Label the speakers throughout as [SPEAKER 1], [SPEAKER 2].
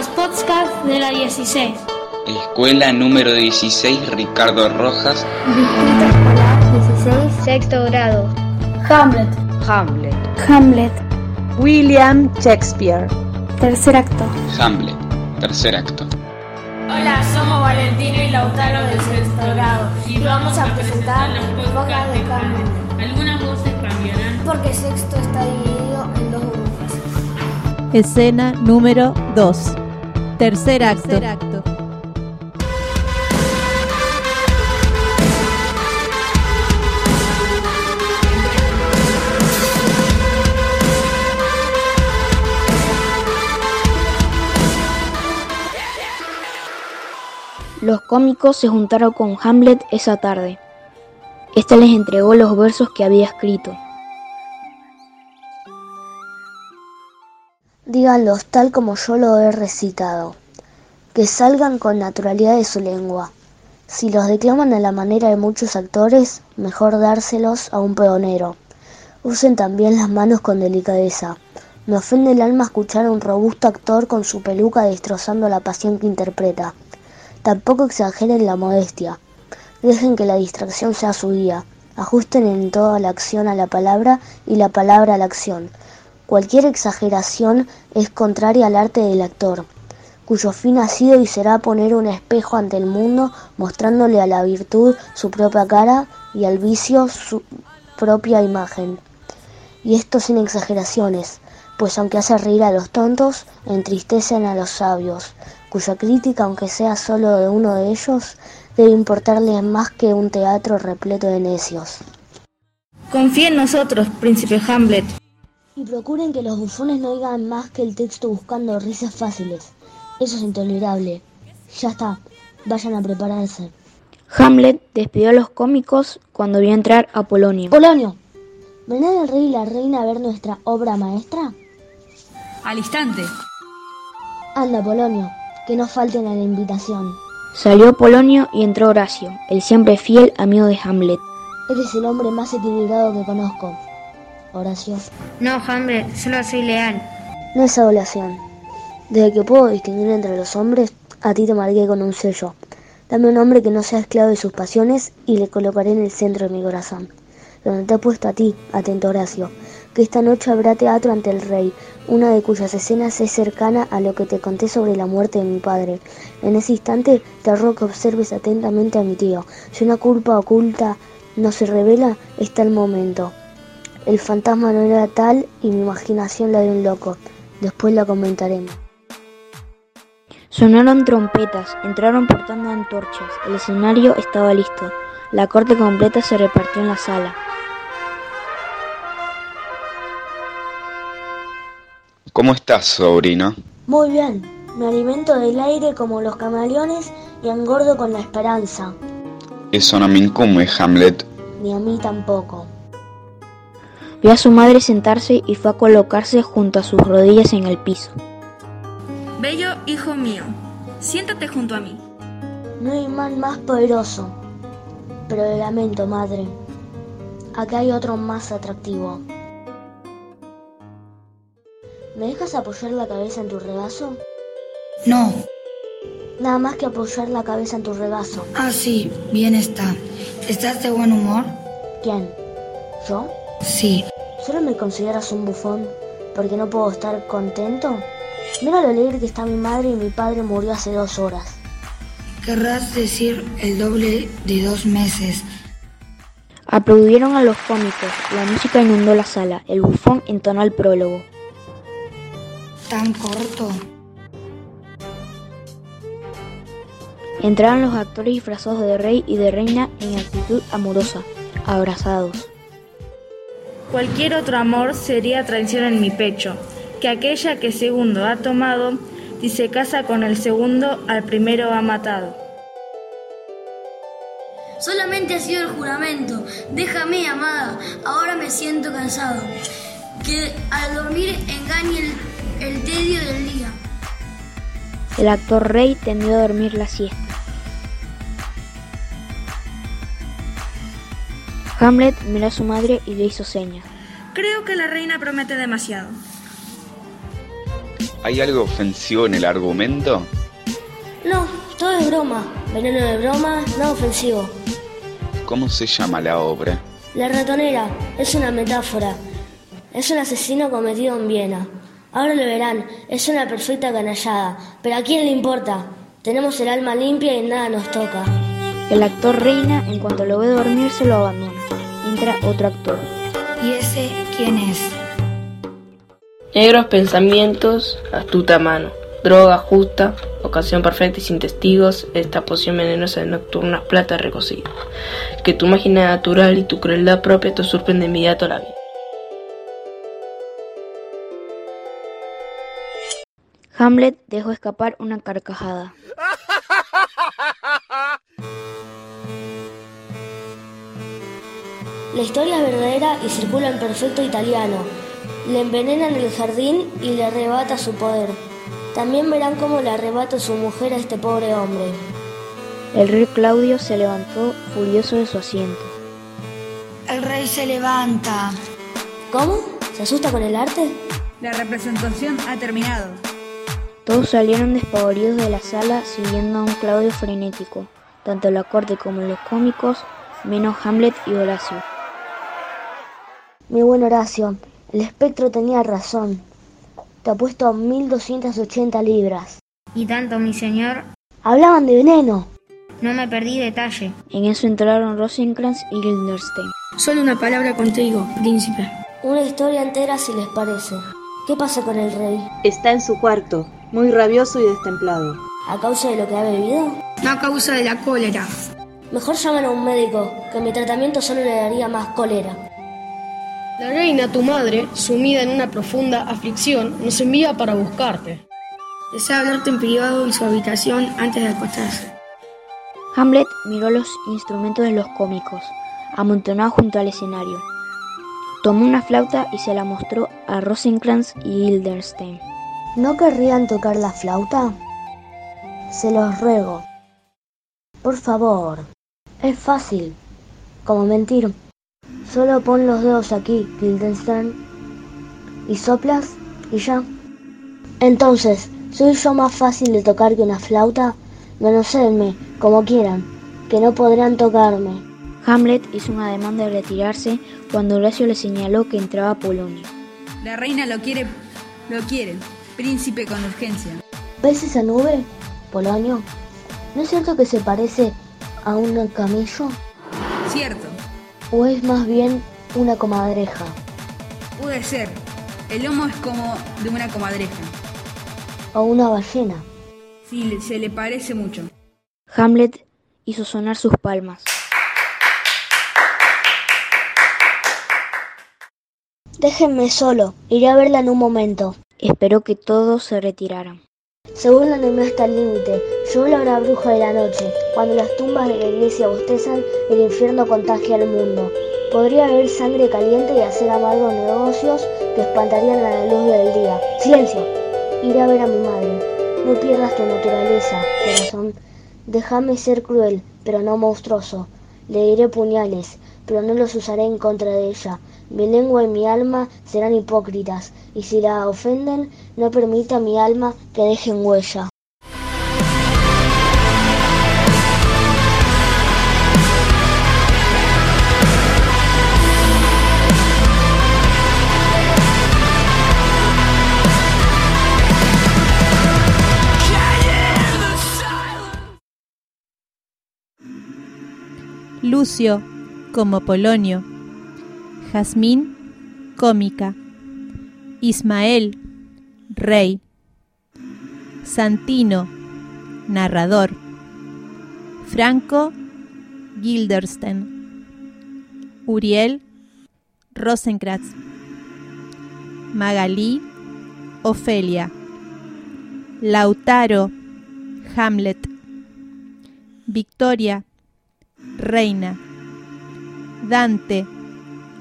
[SPEAKER 1] los podcasts de la 16.
[SPEAKER 2] Escuela número 16 Ricardo Rojas.
[SPEAKER 3] Distrito Escolar 16, sexto grado.
[SPEAKER 1] Hamlet.
[SPEAKER 4] Hamlet.
[SPEAKER 3] Hamlet.
[SPEAKER 4] William Shakespeare.
[SPEAKER 3] Tercer acto.
[SPEAKER 2] Hamlet. Tercer acto.
[SPEAKER 5] Hola, somos Valentino y Lautaro del sexto grado y vamos a presentar las podcasts de Hamlet.
[SPEAKER 6] Algunas voces cambiarán
[SPEAKER 3] porque sexto está dividido en dos grupos.
[SPEAKER 7] Escena número 2. Tercer acto. Tercer acto.
[SPEAKER 8] Los cómicos se juntaron con Hamlet esa tarde. Este les entregó los versos que había escrito.
[SPEAKER 9] Díganlos tal como yo lo he recitado, que salgan con naturalidad de su lengua. Si los declaman a la manera de muchos actores, mejor dárselos a un peonero. Usen también las manos con delicadeza. Me ofende el alma escuchar a un robusto actor con su peluca destrozando la pasión que interpreta. Tampoco exageren la modestia. Dejen que la distracción sea su guía. Ajusten en toda la acción a la palabra y la palabra a la acción. Cualquier exageración es contraria al arte del actor, cuyo fin ha sido y será poner un espejo ante el mundo, mostrándole a la virtud su propia cara y al vicio su propia imagen. Y esto sin exageraciones, pues aunque hace reír a los tontos, entristecen a los sabios, cuya crítica, aunque sea solo de uno de ellos, debe importarles más que un teatro repleto de necios.
[SPEAKER 1] Confía en nosotros, príncipe Hamlet.
[SPEAKER 9] Y procuren que los bufones no digan más que el texto buscando risas fáciles. Eso es intolerable. Ya está, vayan a prepararse.
[SPEAKER 8] Hamlet despidió a los cómicos cuando vio entrar a Polonio.
[SPEAKER 9] Polonio, ¿vendrán el rey y la reina a ver nuestra obra maestra?
[SPEAKER 6] Al instante.
[SPEAKER 9] Anda, Polonio, que no falten a la invitación.
[SPEAKER 8] Salió Polonio y entró Horacio, el siempre fiel amigo de Hamlet.
[SPEAKER 9] Eres el hombre más equilibrado que conozco. Horacio.
[SPEAKER 3] No, Hamlet, solo soy leal.
[SPEAKER 9] No es adulación. Desde que puedo distinguir entre los hombres, a ti te marqué con un sello. Dame un hombre que no sea esclavo de sus pasiones y le colocaré en el centro de mi corazón. Donde te he puesto a ti, atento Horacio, que esta noche habrá teatro ante el rey, una de cuyas escenas es cercana a lo que te conté sobre la muerte de mi padre. En ese instante te ruego que observes atentamente a mi tío. Si una culpa oculta no se revela, está el momento. El fantasma no era tal y mi imaginación la de un loco. Después la comentaremos.
[SPEAKER 8] Sonaron trompetas, entraron portando antorchas, el escenario estaba listo, la corte completa se repartió en la sala.
[SPEAKER 2] ¿Cómo estás, sobrino?
[SPEAKER 9] Muy bien, me alimento del aire como los camaleones y engordo con la esperanza.
[SPEAKER 2] Eso no me incumbe, Hamlet.
[SPEAKER 9] Ni a mí tampoco.
[SPEAKER 8] Vio a su madre sentarse y fue a colocarse junto a sus rodillas en el piso.
[SPEAKER 6] Bello hijo mío, siéntate junto a mí.
[SPEAKER 9] No hay mal más poderoso, pero le lamento, madre. Acá hay otro más atractivo. ¿Me dejas apoyar la cabeza en tu regazo?
[SPEAKER 10] No.
[SPEAKER 9] Nada más que apoyar la cabeza en tu regazo.
[SPEAKER 10] Ah, sí, bien está. ¿Estás de buen humor?
[SPEAKER 9] ¿Quién? ¿Yo?
[SPEAKER 10] Sí.
[SPEAKER 9] ¿Solo me consideras un bufón porque no puedo estar contento? Mira lo alegre que está mi madre y mi padre murió hace dos horas.
[SPEAKER 10] Querrás decir el doble de dos meses.
[SPEAKER 8] Aplaudieron a los cómicos, la música inundó la sala, el bufón entonó el prólogo.
[SPEAKER 10] ¿Tan corto?
[SPEAKER 8] Entraron los actores disfrazados de rey y de reina en actitud amorosa, abrazados.
[SPEAKER 1] Cualquier otro amor sería traición en mi pecho, que aquella que segundo ha tomado, si se casa con el segundo, al primero ha matado.
[SPEAKER 11] Solamente ha sido el juramento. Déjame, amada. Ahora me siento cansado. Que al dormir engañe el, el tedio del día.
[SPEAKER 8] El actor rey tendió a dormir la siesta. Hamlet miró a su madre y le hizo señas.
[SPEAKER 6] Creo que la reina promete demasiado.
[SPEAKER 2] ¿Hay algo ofensivo en el argumento?
[SPEAKER 11] No, todo es broma. Veneno de broma, no ofensivo.
[SPEAKER 2] ¿Cómo se llama la obra?
[SPEAKER 11] La ratonera es una metáfora. Es un asesino cometido en Viena. Ahora lo verán, es una perfecta canallada. Pero ¿a quién le importa? Tenemos el alma limpia y nada nos toca.
[SPEAKER 8] El actor Reina, en cuanto lo ve dormir, se lo abandona. Entra otro actor.
[SPEAKER 10] ¿Y ese quién es?
[SPEAKER 12] Negros pensamientos, astuta mano. Droga justa, ocasión perfecta y sin testigos, esta poción venenosa de nocturnas plata recocida. Que tu máquina natural y tu crueldad propia te usurpen de inmediato la vida.
[SPEAKER 8] Hamlet dejó escapar una carcajada.
[SPEAKER 11] La historia es verdadera y circula en perfecto italiano. Le envenenan el jardín y le arrebata su poder. También verán cómo le arrebata su mujer a este pobre hombre.
[SPEAKER 8] El rey Claudio se levantó furioso de su asiento.
[SPEAKER 10] El rey se levanta.
[SPEAKER 11] ¿Cómo? ¿Se asusta con el arte?
[SPEAKER 13] La representación ha terminado.
[SPEAKER 8] Todos salieron despavoridos de la sala siguiendo a un Claudio frenético, tanto la corte como en los cómicos, menos Hamlet y Horacio.
[SPEAKER 9] Mi buen Horacio, el espectro tenía razón. Te apuesto a 1280 libras.
[SPEAKER 1] ¿Y tanto, mi señor?
[SPEAKER 9] Hablaban de veneno.
[SPEAKER 1] No me perdí detalle.
[SPEAKER 8] En eso entraron Rosencrantz y Guildenstern.
[SPEAKER 10] Solo una palabra contigo, príncipe.
[SPEAKER 11] Una historia entera si les parece. ¿Qué pasa con el rey?
[SPEAKER 4] Está en su cuarto, muy rabioso y destemplado.
[SPEAKER 11] ¿A causa de lo que ha bebido?
[SPEAKER 10] No a causa de la cólera.
[SPEAKER 11] Mejor llaman a un médico, que mi tratamiento solo le daría más cólera.
[SPEAKER 14] La reina, tu madre, sumida en una profunda aflicción, nos envía para buscarte.
[SPEAKER 10] Desea hablarte en privado en su habitación antes de acostarse.
[SPEAKER 8] Hamlet miró los instrumentos de los cómicos, amontonados junto al escenario. Tomó una flauta y se la mostró a Rosencrantz y Guildenstern.
[SPEAKER 9] ¿No querrían tocar la flauta? Se los ruego. Por favor. Es fácil. Como mentir. Solo pon los dedos aquí, Guildenstern. Y soplas y ya. Entonces, ¿soy yo más fácil de tocar que una flauta? Manoséenme, como quieran, que no podrán tocarme.
[SPEAKER 8] Hamlet hizo un ademán de retirarse cuando Horacio le señaló que entraba Polonio.
[SPEAKER 13] La reina lo quiere, lo quiere, príncipe con urgencia.
[SPEAKER 9] ¿Ves esa nube, Polonio? ¿No es cierto que se parece a un camello?
[SPEAKER 13] Cierto.
[SPEAKER 9] ¿O es más bien una comadreja?
[SPEAKER 13] Puede ser. El lomo es como de una comadreja.
[SPEAKER 9] ¿O una ballena?
[SPEAKER 13] Sí, se le parece mucho.
[SPEAKER 8] Hamlet hizo sonar sus palmas.
[SPEAKER 9] Déjenme solo, iré a verla en un momento.
[SPEAKER 8] Esperó que todos se retiraran.
[SPEAKER 9] Se burlan de mí hasta el límite. Yo la bruja de la noche. Cuando las tumbas de la iglesia bostezan, el infierno contagia al mundo. Podría haber sangre caliente y hacer amargos negocios que espantarían a la luz del día. ¡Silencio! Iré a ver a mi madre. No pierdas tu naturaleza, corazón. Déjame ser cruel, pero no monstruoso. Le diré puñales, pero no los usaré en contra de ella. Mi lengua y mi alma serán hipócritas, y si la ofenden, no permita mi alma que dejen huella.
[SPEAKER 7] Lucio, como Polonio. Jazmín, cómica. Ismael, rey. Santino, narrador. Franco, Gildersten. Uriel, Rosencrantz. Magalí, Ofelia. Lautaro, Hamlet. Victoria, Reina. Dante,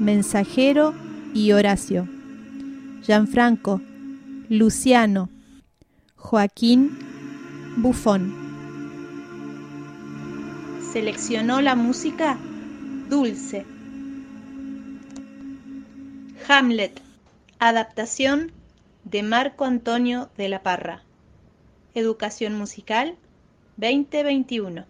[SPEAKER 7] Mensajero y Horacio. Gianfranco, Luciano, Joaquín, Bufón.
[SPEAKER 4] Seleccionó la música Dulce. Hamlet. Adaptación
[SPEAKER 7] de Marco Antonio de la Parra. Educación Musical 2021.